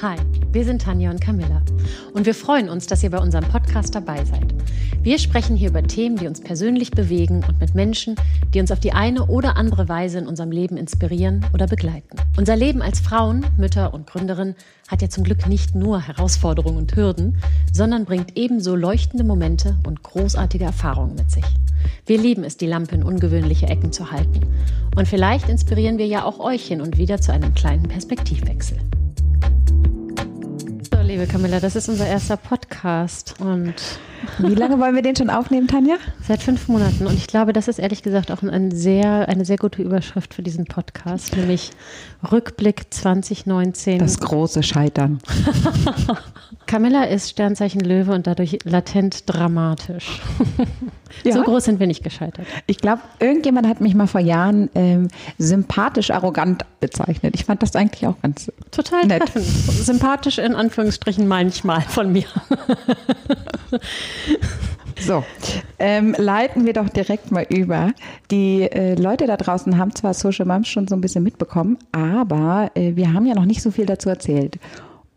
Hi, wir sind Tanja und Camilla und wir freuen uns, dass ihr bei unserem Podcast dabei seid. Wir sprechen hier über Themen, die uns persönlich bewegen und mit Menschen, die uns auf die eine oder andere Weise in unserem Leben inspirieren oder begleiten. Unser Leben als Frauen, Mütter und Gründerin hat ja zum Glück nicht nur Herausforderungen und Hürden, sondern bringt ebenso leuchtende Momente und großartige Erfahrungen mit sich. Wir lieben es, die Lampe in ungewöhnliche Ecken zu halten. Und vielleicht inspirieren wir ja auch euch hin und wieder zu einem kleinen Perspektivwechsel liebe Camilla, das ist unser erster Podcast. Und wie lange wollen wir den schon aufnehmen, Tanja? Seit fünf Monaten. Und ich glaube, das ist ehrlich gesagt auch ein sehr, eine sehr gute Überschrift für diesen Podcast, nämlich Rückblick 2019. Das große Scheitern. Camilla ist Sternzeichen Löwe und dadurch latent dramatisch. Ja. So groß sind wir nicht gescheitert. Ich glaube, irgendjemand hat mich mal vor Jahren ähm, sympathisch arrogant bezeichnet. Ich fand das eigentlich auch ganz total nett. Treffend. Sympathisch in Anführungsstrichen manchmal von mir. So, ähm, leiten wir doch direkt mal über. Die äh, Leute da draußen haben zwar Social Moms schon so ein bisschen mitbekommen, aber äh, wir haben ja noch nicht so viel dazu erzählt.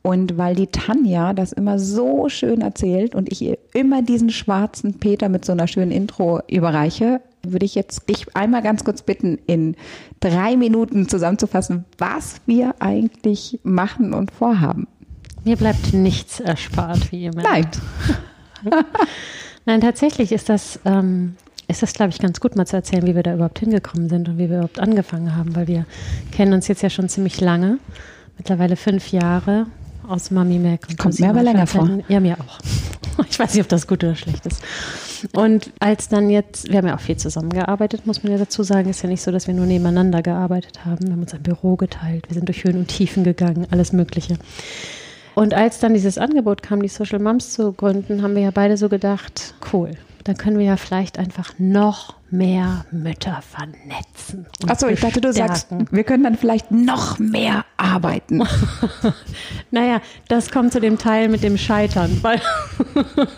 Und weil die Tanja das immer so schön erzählt und ich ihr immer diesen schwarzen Peter mit so einer schönen Intro überreiche, würde ich jetzt dich einmal ganz kurz bitten, in drei Minuten zusammenzufassen, was wir eigentlich machen und vorhaben. Mir bleibt nichts erspart, wie ihr merkt. Nein. Nein, tatsächlich ist das, ähm, ist das, glaube ich, ganz gut mal zu erzählen, wie wir da überhaupt hingekommen sind und wie wir überhaupt angefangen haben, weil wir kennen uns jetzt ja schon ziemlich lange, mittlerweile fünf Jahre aus Mami Mac. Und Kommt mir aber länger vor. Ja, mir auch. Ich weiß nicht, ob das gut oder schlecht ist. Und als dann jetzt, wir haben ja auch viel zusammengearbeitet, muss man ja dazu sagen, ist ja nicht so, dass wir nur nebeneinander gearbeitet haben. Wir haben uns ein Büro geteilt, wir sind durch Höhen und Tiefen gegangen, alles Mögliche. Und als dann dieses Angebot kam, die Social Moms zu gründen, haben wir ja beide so gedacht, cool, dann können wir ja vielleicht einfach noch mehr Mütter vernetzen. Achso, ich dachte, du sagst, wir können dann vielleicht noch mehr arbeiten. naja, das kommt zu dem Teil mit dem Scheitern, weil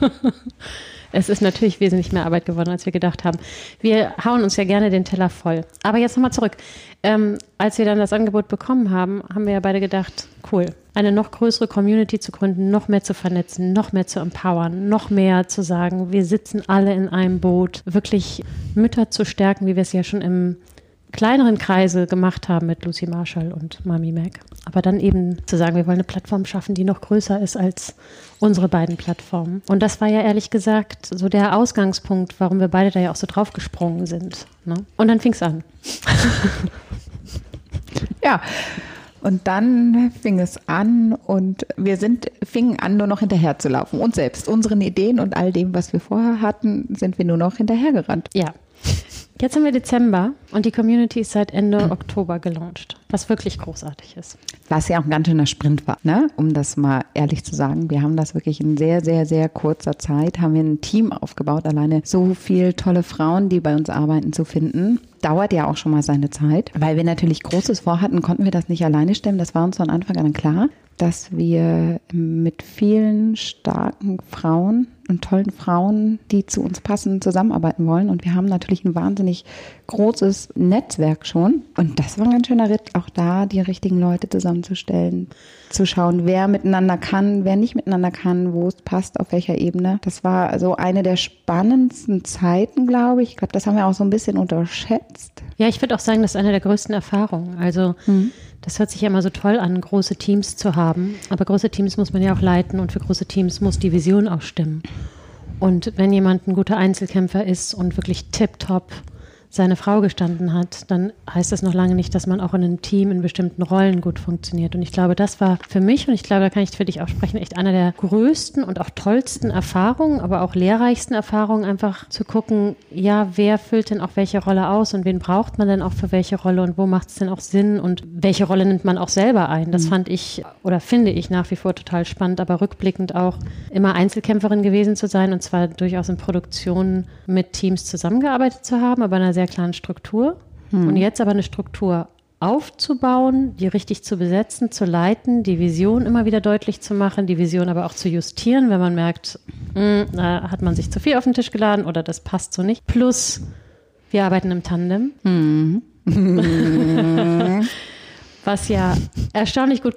es ist natürlich wesentlich mehr Arbeit geworden, als wir gedacht haben. Wir hauen uns ja gerne den Teller voll. Aber jetzt nochmal zurück. Ähm, als wir dann das Angebot bekommen haben, haben wir ja beide gedacht, cool, eine noch größere Community zu gründen, noch mehr zu vernetzen, noch mehr zu empowern, noch mehr zu sagen, wir sitzen alle in einem Boot, wirklich Mütter zu stärken, wie wir es ja schon im kleineren Kreise gemacht haben mit Lucy Marshall und Mami Mac. Aber dann eben zu sagen, wir wollen eine Plattform schaffen, die noch größer ist als unsere beiden Plattformen. Und das war ja ehrlich gesagt so der Ausgangspunkt, warum wir beide da ja auch so draufgesprungen sind. Ne? Und dann fing es an. ja. Und dann fing es an und wir sind, fingen an, nur noch hinterher zu laufen. Und selbst unseren Ideen und all dem, was wir vorher hatten, sind wir nur noch hinterhergerannt. Ja, Jetzt haben wir Dezember und die Community ist seit Ende Oktober gelauncht, was wirklich großartig ist. Was ja auch ein ganz schöner Sprint war, ne? um das mal ehrlich zu sagen. Wir haben das wirklich in sehr, sehr, sehr kurzer Zeit, haben wir ein Team aufgebaut, alleine so viele tolle Frauen, die bei uns arbeiten, zu finden. Dauert ja auch schon mal seine Zeit. Weil wir natürlich Großes vorhatten, konnten wir das nicht alleine stemmen. Das war uns von Anfang an klar dass wir mit vielen starken Frauen und tollen Frauen, die zu uns passen, zusammenarbeiten wollen. Und wir haben natürlich ein wahnsinnig großes Netzwerk schon. Und das war ein ganz schöner Ritt, auch da die richtigen Leute zusammenzustellen, zu schauen, wer miteinander kann, wer nicht miteinander kann, wo es passt, auf welcher Ebene. Das war so eine der spannendsten Zeiten, glaube ich. Ich glaube, das haben wir auch so ein bisschen unterschätzt. Ja, ich würde auch sagen, das ist eine der größten Erfahrungen. Also mhm. Das hört sich ja immer so toll an, große Teams zu haben. Aber große Teams muss man ja auch leiten und für große Teams muss die Vision auch stimmen. Und wenn jemand ein guter Einzelkämpfer ist und wirklich tiptop seine Frau gestanden hat, dann heißt das noch lange nicht, dass man auch in einem Team in bestimmten Rollen gut funktioniert. Und ich glaube, das war für mich, und ich glaube, da kann ich für dich auch sprechen, echt einer der größten und auch tollsten Erfahrungen, aber auch lehrreichsten Erfahrungen, einfach zu gucken, ja, wer füllt denn auch welche Rolle aus und wen braucht man denn auch für welche Rolle und wo macht es denn auch Sinn und welche Rolle nimmt man auch selber ein. Das mhm. fand ich oder finde ich nach wie vor total spannend, aber rückblickend auch immer Einzelkämpferin gewesen zu sein und zwar durchaus in Produktionen mit Teams zusammengearbeitet zu haben, aber in einer sehr sehr klaren Struktur. Hm. Und jetzt aber eine Struktur aufzubauen, die richtig zu besetzen, zu leiten, die Vision immer wieder deutlich zu machen, die Vision aber auch zu justieren, wenn man merkt, mh, hm, da hat man sich zu viel auf den Tisch geladen oder das passt so nicht. Plus, wir arbeiten im Tandem. Mhm. was ja erstaunlich gut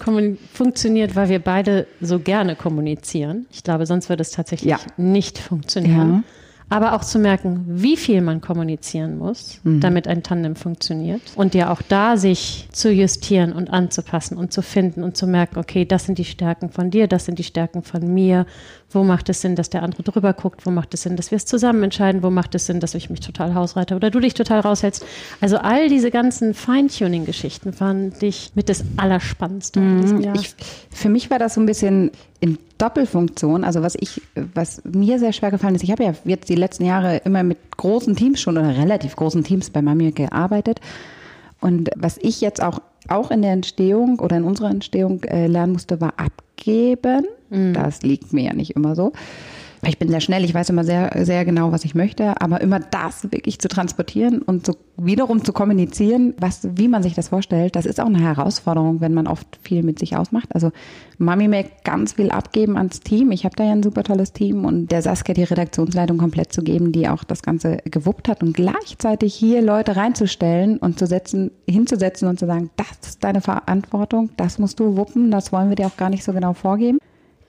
funktioniert, weil wir beide so gerne kommunizieren. Ich glaube, sonst würde es tatsächlich ja. nicht funktionieren. Ja aber auch zu merken, wie viel man kommunizieren muss, mhm. damit ein Tandem funktioniert. Und ja auch da sich zu justieren und anzupassen und zu finden und zu merken, okay, das sind die Stärken von dir, das sind die Stärken von mir. Wo macht es Sinn, dass der andere drüber guckt? Wo macht es Sinn, dass wir es zusammen entscheiden? Wo macht es Sinn, dass ich mich total hausreite oder du dich total raushältst? Also all diese ganzen Feintuning-Geschichten fand ich mit das Allerspannendste mhm. Jahr. Ich, für mich war das so ein bisschen in Doppelfunktion. Also was ich, was mir sehr schwer gefallen ist, ich habe ja jetzt die letzten Jahre immer mit großen Teams schon oder relativ großen Teams bei Mami gearbeitet. Und was ich jetzt auch, auch in der Entstehung oder in unserer Entstehung äh, lernen musste, war abgeben. Mhm. Das liegt mir ja nicht immer so. Ich bin sehr schnell, ich weiß immer sehr, sehr genau, was ich möchte, aber immer das wirklich zu transportieren und so wiederum zu kommunizieren, was, wie man sich das vorstellt, das ist auch eine Herausforderung, wenn man oft viel mit sich ausmacht. Also Mami Mac ganz viel abgeben ans Team. Ich habe da ja ein super tolles Team und der Saskia die Redaktionsleitung komplett zu geben, die auch das Ganze gewuppt hat und gleichzeitig hier Leute reinzustellen und zu setzen, hinzusetzen und zu sagen, das ist deine Verantwortung, das musst du wuppen, das wollen wir dir auch gar nicht so genau vorgeben,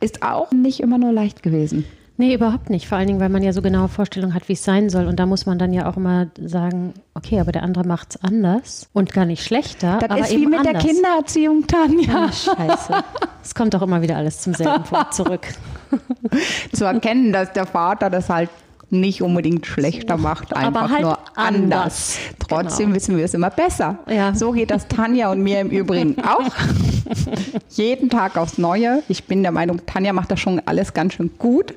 ist auch nicht immer nur leicht gewesen. Nee, überhaupt nicht. Vor allen Dingen, weil man ja so genaue Vorstellungen hat, wie es sein soll. Und da muss man dann ja auch immer sagen, okay, aber der andere macht es anders und gar nicht schlechter. Das aber ist wie mit anders. der Kindererziehung, Tanja. Oh, scheiße. Es kommt doch immer wieder alles zum selben Punkt zurück. Zu erkennen, dass der Vater das halt nicht unbedingt schlechter macht, einfach halt nur anders. anders. Trotzdem genau. wissen wir es immer besser. Ja. So geht das Tanja und mir im Übrigen auch. Jeden Tag aufs Neue. Ich bin der Meinung, Tanja macht das schon alles ganz schön gut.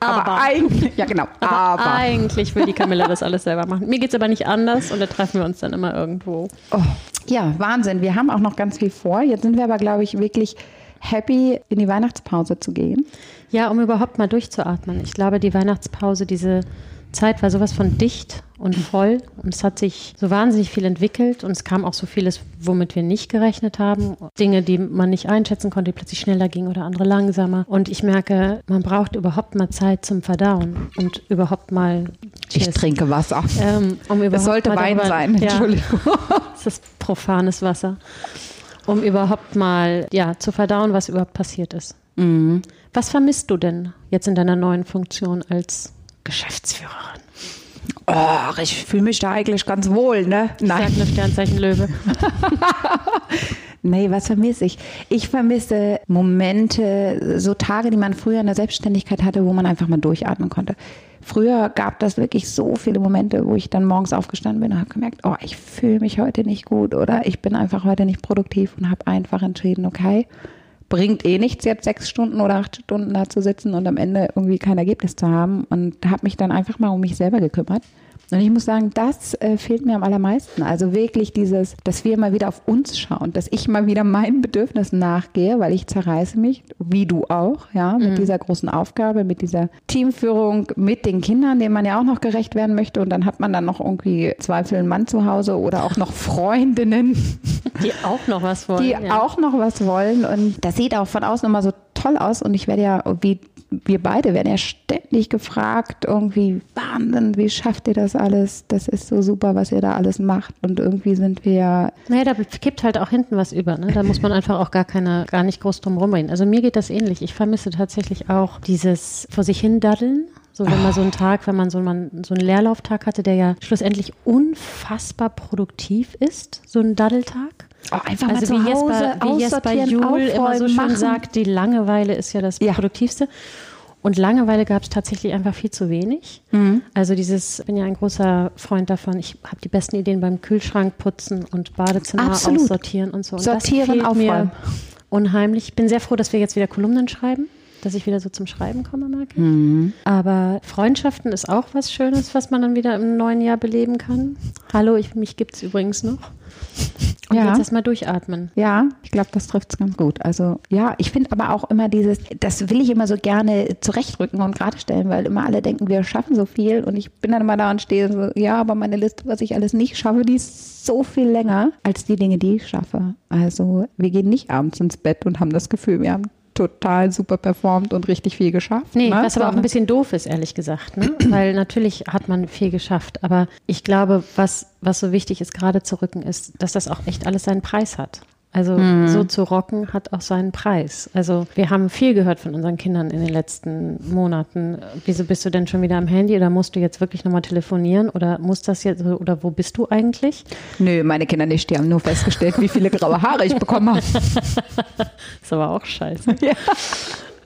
Aber, aber eigentlich, ja genau, aber, aber, eigentlich will die Camilla das alles selber machen. Mir geht es aber nicht anders und da treffen wir uns dann immer irgendwo. Oh. Ja, Wahnsinn. Wir haben auch noch ganz viel vor. Jetzt sind wir aber, glaube ich, wirklich happy, in die Weihnachtspause zu gehen. Ja, um überhaupt mal durchzuatmen. Ich glaube, die Weihnachtspause, diese Zeit war sowas von dicht und voll und es hat sich so wahnsinnig viel entwickelt und es kam auch so vieles, womit wir nicht gerechnet haben. Dinge, die man nicht einschätzen konnte, die plötzlich schneller gingen oder andere langsamer. Und ich merke, man braucht überhaupt mal Zeit zum Verdauen und überhaupt mal. Cheers, ich trinke Wasser. Ähm, um es sollte Wein darüber, sein, Entschuldigung. Ja, es ist profanes Wasser. Um überhaupt mal ja, zu verdauen, was überhaupt passiert ist. Mhm. Was vermisst du denn jetzt in deiner neuen Funktion als Geschäftsführerin? Oh, ich fühle mich da eigentlich ganz wohl, ne? Nein. Sag eine Sternzeichen Löwe. nee, was vermisse ich? Ich vermisse Momente, so Tage, die man früher in der Selbstständigkeit hatte, wo man einfach mal durchatmen konnte. Früher gab das wirklich so viele Momente, wo ich dann morgens aufgestanden bin und habe gemerkt, oh, ich fühle mich heute nicht gut oder ich bin einfach heute nicht produktiv und habe einfach entschieden, okay, bringt eh nichts, jetzt sechs Stunden oder acht Stunden da zu sitzen und am Ende irgendwie kein Ergebnis zu haben. Und habe mich dann einfach mal um mich selber gekümmert und ich muss sagen, das äh, fehlt mir am allermeisten. Also wirklich dieses, dass wir mal wieder auf uns schauen, dass ich mal wieder meinen Bedürfnissen nachgehe, weil ich zerreiße mich, wie du auch, ja, mit mhm. dieser großen Aufgabe, mit dieser Teamführung, mit den Kindern, denen man ja auch noch gerecht werden möchte. Und dann hat man dann noch irgendwie Zweifel einen Mann zu Hause oder auch noch Freundinnen. Die auch noch was wollen. Die ja. auch noch was wollen. Und das sieht auch von außen immer so toll aus. Und ich werde ja, wie wir beide werden ja ständig gefragt, irgendwie, Wahnsinn, wie schafft ihr das alles? Das ist so super, was ihr da alles macht. Und irgendwie sind wir ja. Naja, da kippt halt auch hinten was über. Ne? Da muss man einfach auch gar keine, gar nicht groß drum rumreden. Also mir geht das ähnlich. Ich vermisse tatsächlich auch dieses vor sich hin daddeln. So, wenn man so einen Tag, wenn man so, man so einen Leerlauftag hatte, der ja schlussendlich unfassbar produktiv ist, so ein Daddeltag. Oh, einfach also mal wie zu Hause Jesper, wie Jesper Juhl immer so schön machen. sagt, die Langeweile ist ja das ja. Produktivste. Und Langeweile gab es tatsächlich einfach viel zu wenig. Mhm. Also dieses, ich bin ja ein großer Freund davon, ich habe die besten Ideen beim Kühlschrank putzen und Badezimmer Absolut. aussortieren und so. Und Sortieren, das aufräumen. unheimlich. Ich bin sehr froh, dass wir jetzt wieder Kolumnen schreiben dass ich wieder so zum Schreiben komme, mag ich. Mhm. Aber Freundschaften ist auch was Schönes, was man dann wieder im neuen Jahr beleben kann. Hallo, ich, mich gibt es übrigens noch. Und ja. jetzt erstmal durchatmen. Ja, ich glaube, das trifft es ganz gut. Also ja, ich finde aber auch immer dieses, das will ich immer so gerne zurechtrücken und gerade stellen, weil immer alle denken, wir schaffen so viel und ich bin dann immer da und stehe so, ja, aber meine Liste, was ich alles nicht schaffe, die ist so viel länger als die Dinge, die ich schaffe. Also wir gehen nicht abends ins Bett und haben das Gefühl, wir haben total super performt und richtig viel geschafft. Nee, ne? was aber auch ein bisschen doof ist, ehrlich gesagt. Ne? Weil natürlich hat man viel geschafft. Aber ich glaube, was, was so wichtig ist, gerade zu rücken, ist, dass das auch echt alles seinen Preis hat. Also mhm. so zu rocken hat auch seinen Preis. Also wir haben viel gehört von unseren Kindern in den letzten Monaten. Wieso bist du denn schon wieder am Handy oder musst du jetzt wirklich nochmal telefonieren oder muss das jetzt oder wo bist du eigentlich? Nö, meine Kinder nicht. Die haben nur festgestellt, wie viele graue Haare ich bekommen habe. ist aber auch scheiße. Ja.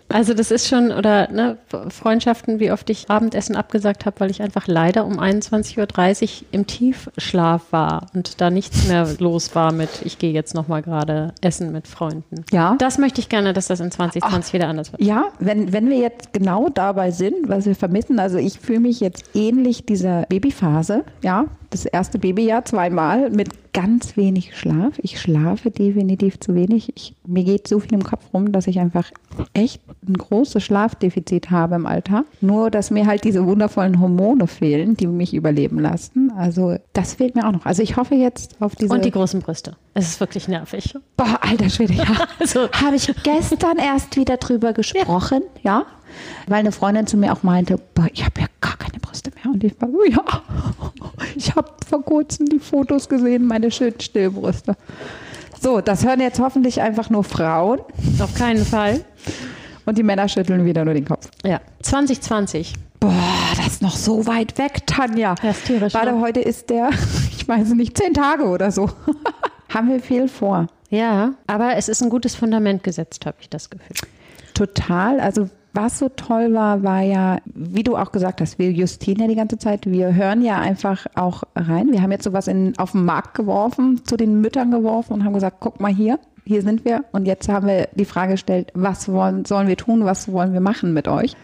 Also das ist schon, oder ne, Freundschaften, wie oft ich Abendessen abgesagt habe, weil ich einfach leider um 21.30 Uhr im Tiefschlaf war und da nichts mehr los war mit, ich gehe jetzt nochmal gerade essen mit Freunden. Ja. Das möchte ich gerne, dass das in 2020 Ach, wieder anders wird. Ja, wenn, wenn wir jetzt genau dabei sind, was wir vermissen, also ich fühle mich jetzt ähnlich dieser Babyphase, ja, das erste Babyjahr zweimal mit ganz wenig Schlaf. Ich schlafe definitiv zu wenig. Ich, mir geht so viel im Kopf rum, dass ich einfach echt ein großes Schlafdefizit habe im Alter. Nur, dass mir halt diese wundervollen Hormone fehlen, die mich überleben lassen. Also das fehlt mir auch noch. Also ich hoffe jetzt auf diese... Und die großen Brüste. Es ist wirklich nervig. Boah, alter Schwede, ja. also, Habe ich gestern erst wieder drüber gesprochen, ja. ja weil eine Freundin zu mir auch meinte, ich habe ja gar keine Brüste mehr. Und ich war so, ja, ich habe vor kurzem die Fotos gesehen, meine schönen Stillbrüste. So, das hören jetzt hoffentlich einfach nur Frauen. Auf keinen Fall. Und die Männer schütteln wieder nur den Kopf. Ja, 2020. Boah, das ist noch so weit weg, Tanja. Das ist tierisch. Warte, ne? heute ist der, ich weiß nicht, zehn Tage oder so. Haben wir viel vor. Ja, aber es ist ein gutes Fundament gesetzt, habe ich das Gefühl. Total. Also was so toll war, war ja, wie du auch gesagt hast, wir justieren ja die ganze Zeit. Wir hören ja einfach auch rein. Wir haben jetzt sowas in, auf den Markt geworfen, zu den Müttern geworfen und haben gesagt, guck mal hier, hier sind wir. Und jetzt haben wir die Frage gestellt, was wollen, sollen wir tun, was wollen wir machen mit euch?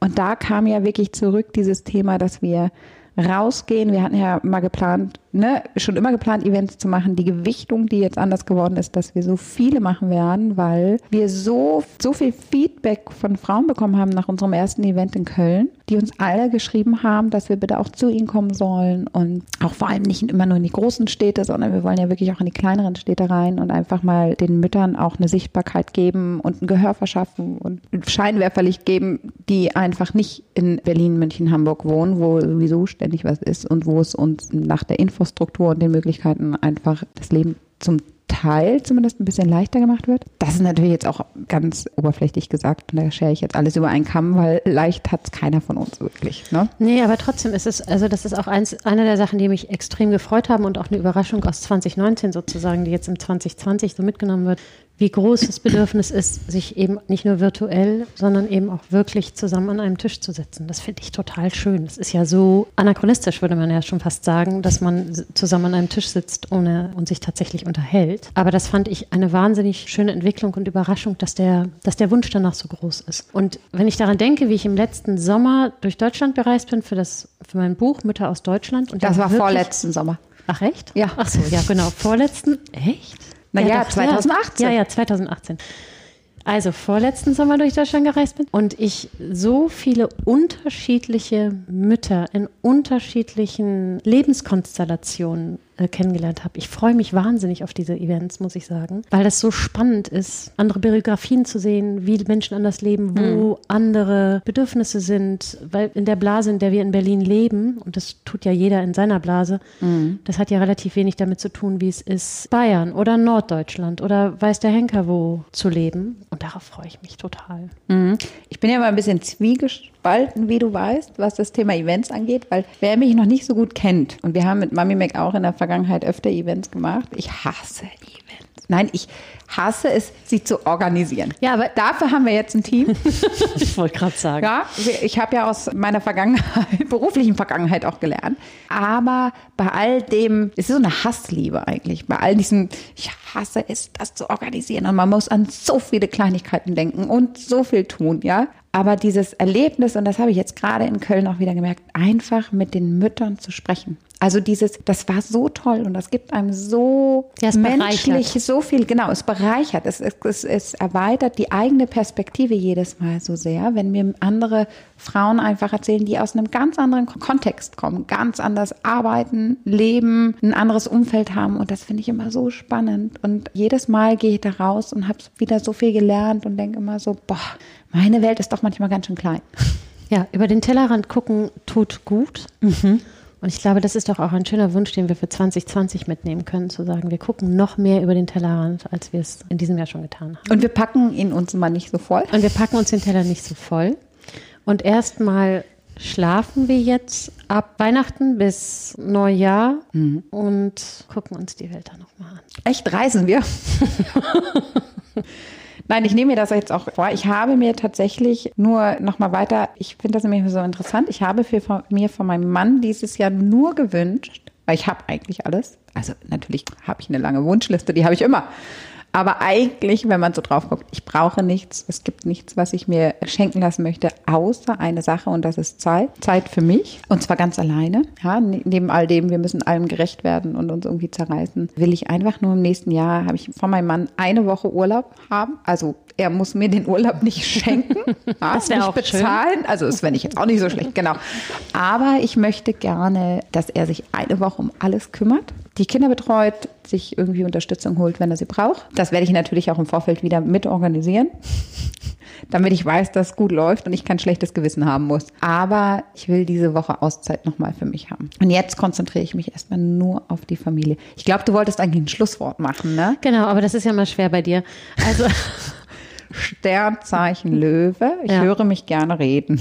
Und da kam ja wirklich zurück dieses Thema, dass wir rausgehen. Wir hatten ja mal geplant, ne, schon immer geplant, Events zu machen. Die Gewichtung, die jetzt anders geworden ist, dass wir so viele machen werden, weil wir so, so viel Feedback von Frauen bekommen haben nach unserem ersten Event in Köln, die uns alle geschrieben haben, dass wir bitte auch zu ihnen kommen sollen und auch vor allem nicht immer nur in die großen Städte, sondern wir wollen ja wirklich auch in die kleineren Städte rein und einfach mal den Müttern auch eine Sichtbarkeit geben und ein Gehör verschaffen und Scheinwerferlicht geben, die einfach nicht in Berlin, München, Hamburg wohnen, wo sowieso ständig was ist und wo es uns nach der Info Infrastruktur und den Möglichkeiten einfach das Leben zum Teil zumindest ein bisschen leichter gemacht wird. Das ist natürlich jetzt auch ganz oberflächlich gesagt und da schere ich jetzt alles über einen Kamm, weil leicht hat es keiner von uns wirklich. Ne? Nee, aber trotzdem ist es, also das ist auch eins, eine der Sachen, die mich extrem gefreut haben und auch eine Überraschung aus 2019 sozusagen, die jetzt im 2020 so mitgenommen wird wie groß das Bedürfnis ist, sich eben nicht nur virtuell, sondern eben auch wirklich zusammen an einem Tisch zu sitzen. Das finde ich total schön. Das ist ja so anachronistisch, würde man ja schon fast sagen, dass man zusammen an einem Tisch sitzt ohne, und sich tatsächlich unterhält. Aber das fand ich eine wahnsinnig schöne Entwicklung und Überraschung, dass der, dass der Wunsch danach so groß ist. Und wenn ich daran denke, wie ich im letzten Sommer durch Deutschland gereist bin für, das, für mein Buch Mütter aus Deutschland. Und das war vorletzten Sommer. Ach echt? Ja. Ach so, ja genau. Vorletzten. Echt? Naja, ja, 2018. Ja, ja, 2018 also vorletzten Sommer durch Deutschland gereist bin und ich so viele unterschiedliche Mütter in unterschiedlichen Lebenskonstellationen äh, kennengelernt habe. Ich freue mich wahnsinnig auf diese Events, muss ich sagen, weil das so spannend ist, andere Biografien zu sehen, wie Menschen anders leben, wo mhm. andere Bedürfnisse sind, weil in der Blase, in der wir in Berlin leben, und das tut ja jeder in seiner Blase, mhm. das hat ja relativ wenig damit zu tun, wie es ist, Bayern oder Norddeutschland oder weiß der Henker wo zu leben. Und darauf freue ich mich total. Mhm. Ich bin ja mal ein bisschen zwiegespalten, wie du weißt, was das Thema Events angeht, weil wer mich noch nicht so gut kennt, und wir haben mit Mami Mac auch in der Vergangenheit Vergangenheit öfter Events gemacht. Ich hasse Events. Nein, ich hasse es, sie zu organisieren. Ja, aber dafür haben wir jetzt ein Team. ich wollte gerade sagen. Ja, ich habe ja aus meiner Vergangenheit, beruflichen Vergangenheit auch gelernt. Aber bei all dem, es ist so eine Hassliebe eigentlich. Bei all diesen, ich hasse es, das zu organisieren. Und man muss an so viele Kleinigkeiten denken und so viel tun, ja. Aber dieses Erlebnis, und das habe ich jetzt gerade in Köln auch wieder gemerkt, einfach mit den Müttern zu sprechen. Also dieses, das war so toll und das gibt einem so ja, menschlich so viel, genau, es bereichert, es, es, es erweitert die eigene Perspektive jedes Mal so sehr, wenn mir andere Frauen einfach erzählen, die aus einem ganz anderen Kontext kommen, ganz anders arbeiten, leben, ein anderes Umfeld haben. Und das finde ich immer so spannend. Und jedes Mal gehe ich da raus und habe wieder so viel gelernt und denke immer so, boah, meine Welt ist doch manchmal ganz schön klein. Ja, über den Tellerrand gucken tut gut. Mhm. Und ich glaube, das ist doch auch ein schöner Wunsch, den wir für 2020 mitnehmen können, zu sagen, wir gucken noch mehr über den Tellerrand, als wir es in diesem Jahr schon getan haben. Und wir packen ihn uns mal nicht so voll. Und wir packen uns den Teller nicht so voll. Und erstmal schlafen wir jetzt ab Weihnachten bis Neujahr mhm. und gucken uns die Welt dann nochmal an. Echt reisen wir? Nein, ich nehme mir das jetzt auch vor. Ich habe mir tatsächlich nur noch mal weiter, ich finde das nämlich so interessant, ich habe für, von mir von meinem Mann dieses Jahr nur gewünscht, weil ich habe eigentlich alles. Also natürlich habe ich eine lange Wunschliste, die habe ich immer. Aber eigentlich, wenn man so drauf guckt, ich brauche nichts. Es gibt nichts, was ich mir schenken lassen möchte, außer eine Sache und das ist Zeit. Zeit für mich. Und zwar ganz alleine. Ja, ne, neben all dem, wir müssen allem gerecht werden und uns irgendwie zerreißen, will ich einfach nur im nächsten Jahr, habe ich von meinem Mann eine Woche Urlaub haben. Also er muss mir den Urlaub nicht schenken, das nicht auch bezahlen. Schön. Also das fände ich jetzt auch nicht so schlecht, genau. Aber ich möchte gerne, dass er sich eine Woche um alles kümmert, die Kinder betreut, sich irgendwie Unterstützung holt, wenn er sie braucht. Das werde ich natürlich auch im Vorfeld wieder mit organisieren, damit ich weiß, dass es gut läuft und ich kein schlechtes Gewissen haben muss. Aber ich will diese Woche Auszeit nochmal für mich haben. Und jetzt konzentriere ich mich erstmal nur auf die Familie. Ich glaube, du wolltest eigentlich ein Schlusswort machen, ne? Genau, aber das ist ja mal schwer bei dir. Also Sternzeichen Löwe. Ich ja. höre mich gerne reden.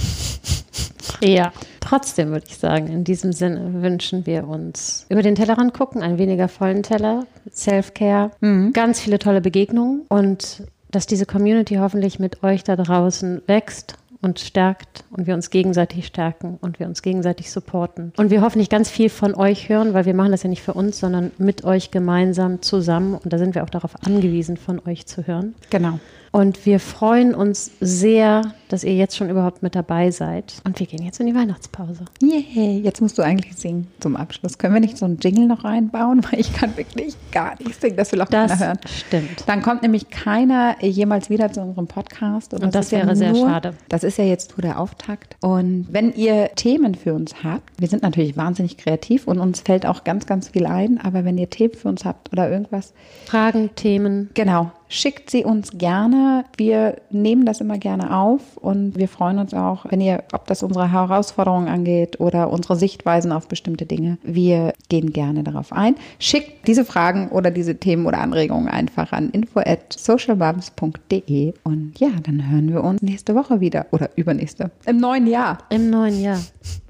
Ja, trotzdem würde ich sagen, in diesem Sinne wünschen wir uns über den Tellerrand gucken, einen weniger vollen Teller, Self-Care, mhm. ganz viele tolle Begegnungen und dass diese Community hoffentlich mit euch da draußen wächst und stärkt und wir uns gegenseitig stärken und wir uns gegenseitig supporten. Und wir hoffentlich ganz viel von euch hören, weil wir machen das ja nicht für uns, sondern mit euch gemeinsam zusammen. Und da sind wir auch darauf angewiesen, von euch zu hören. Genau. Und wir freuen uns sehr, dass ihr jetzt schon überhaupt mit dabei seid. Und wir gehen jetzt in die Weihnachtspause. Yeah, jetzt musst du eigentlich singen zum Abschluss. Können wir nicht so einen Jingle noch reinbauen? Weil ich kann wirklich gar nicht singen. Das will auch das keiner hören. stimmt. Dann kommt nämlich keiner jemals wieder zu unserem Podcast. Und, Und das, das wäre ja sehr schade. Das ist ja jetzt nur der Auftakt. Und wenn ihr Themen für uns habt, wir sind natürlich wahnsinnig kreativ und uns fällt auch ganz, ganz viel ein. Aber wenn ihr Themen für uns habt oder irgendwas. Fragen, Themen. Genau schickt sie uns gerne. Wir nehmen das immer gerne auf und wir freuen uns auch, wenn ihr, ob das unsere Herausforderungen angeht oder unsere Sichtweisen auf bestimmte Dinge, wir gehen gerne darauf ein. Schickt diese Fragen oder diese Themen oder Anregungen einfach an info at socialbums.de und ja, dann hören wir uns nächste Woche wieder oder übernächste im neuen Jahr. Im neuen Jahr.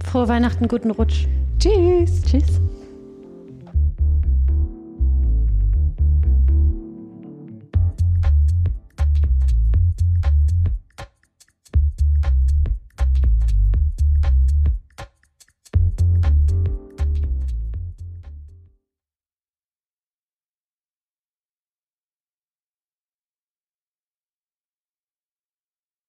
Frohe Weihnachten, guten Rutsch. Tschüss. Tschüss.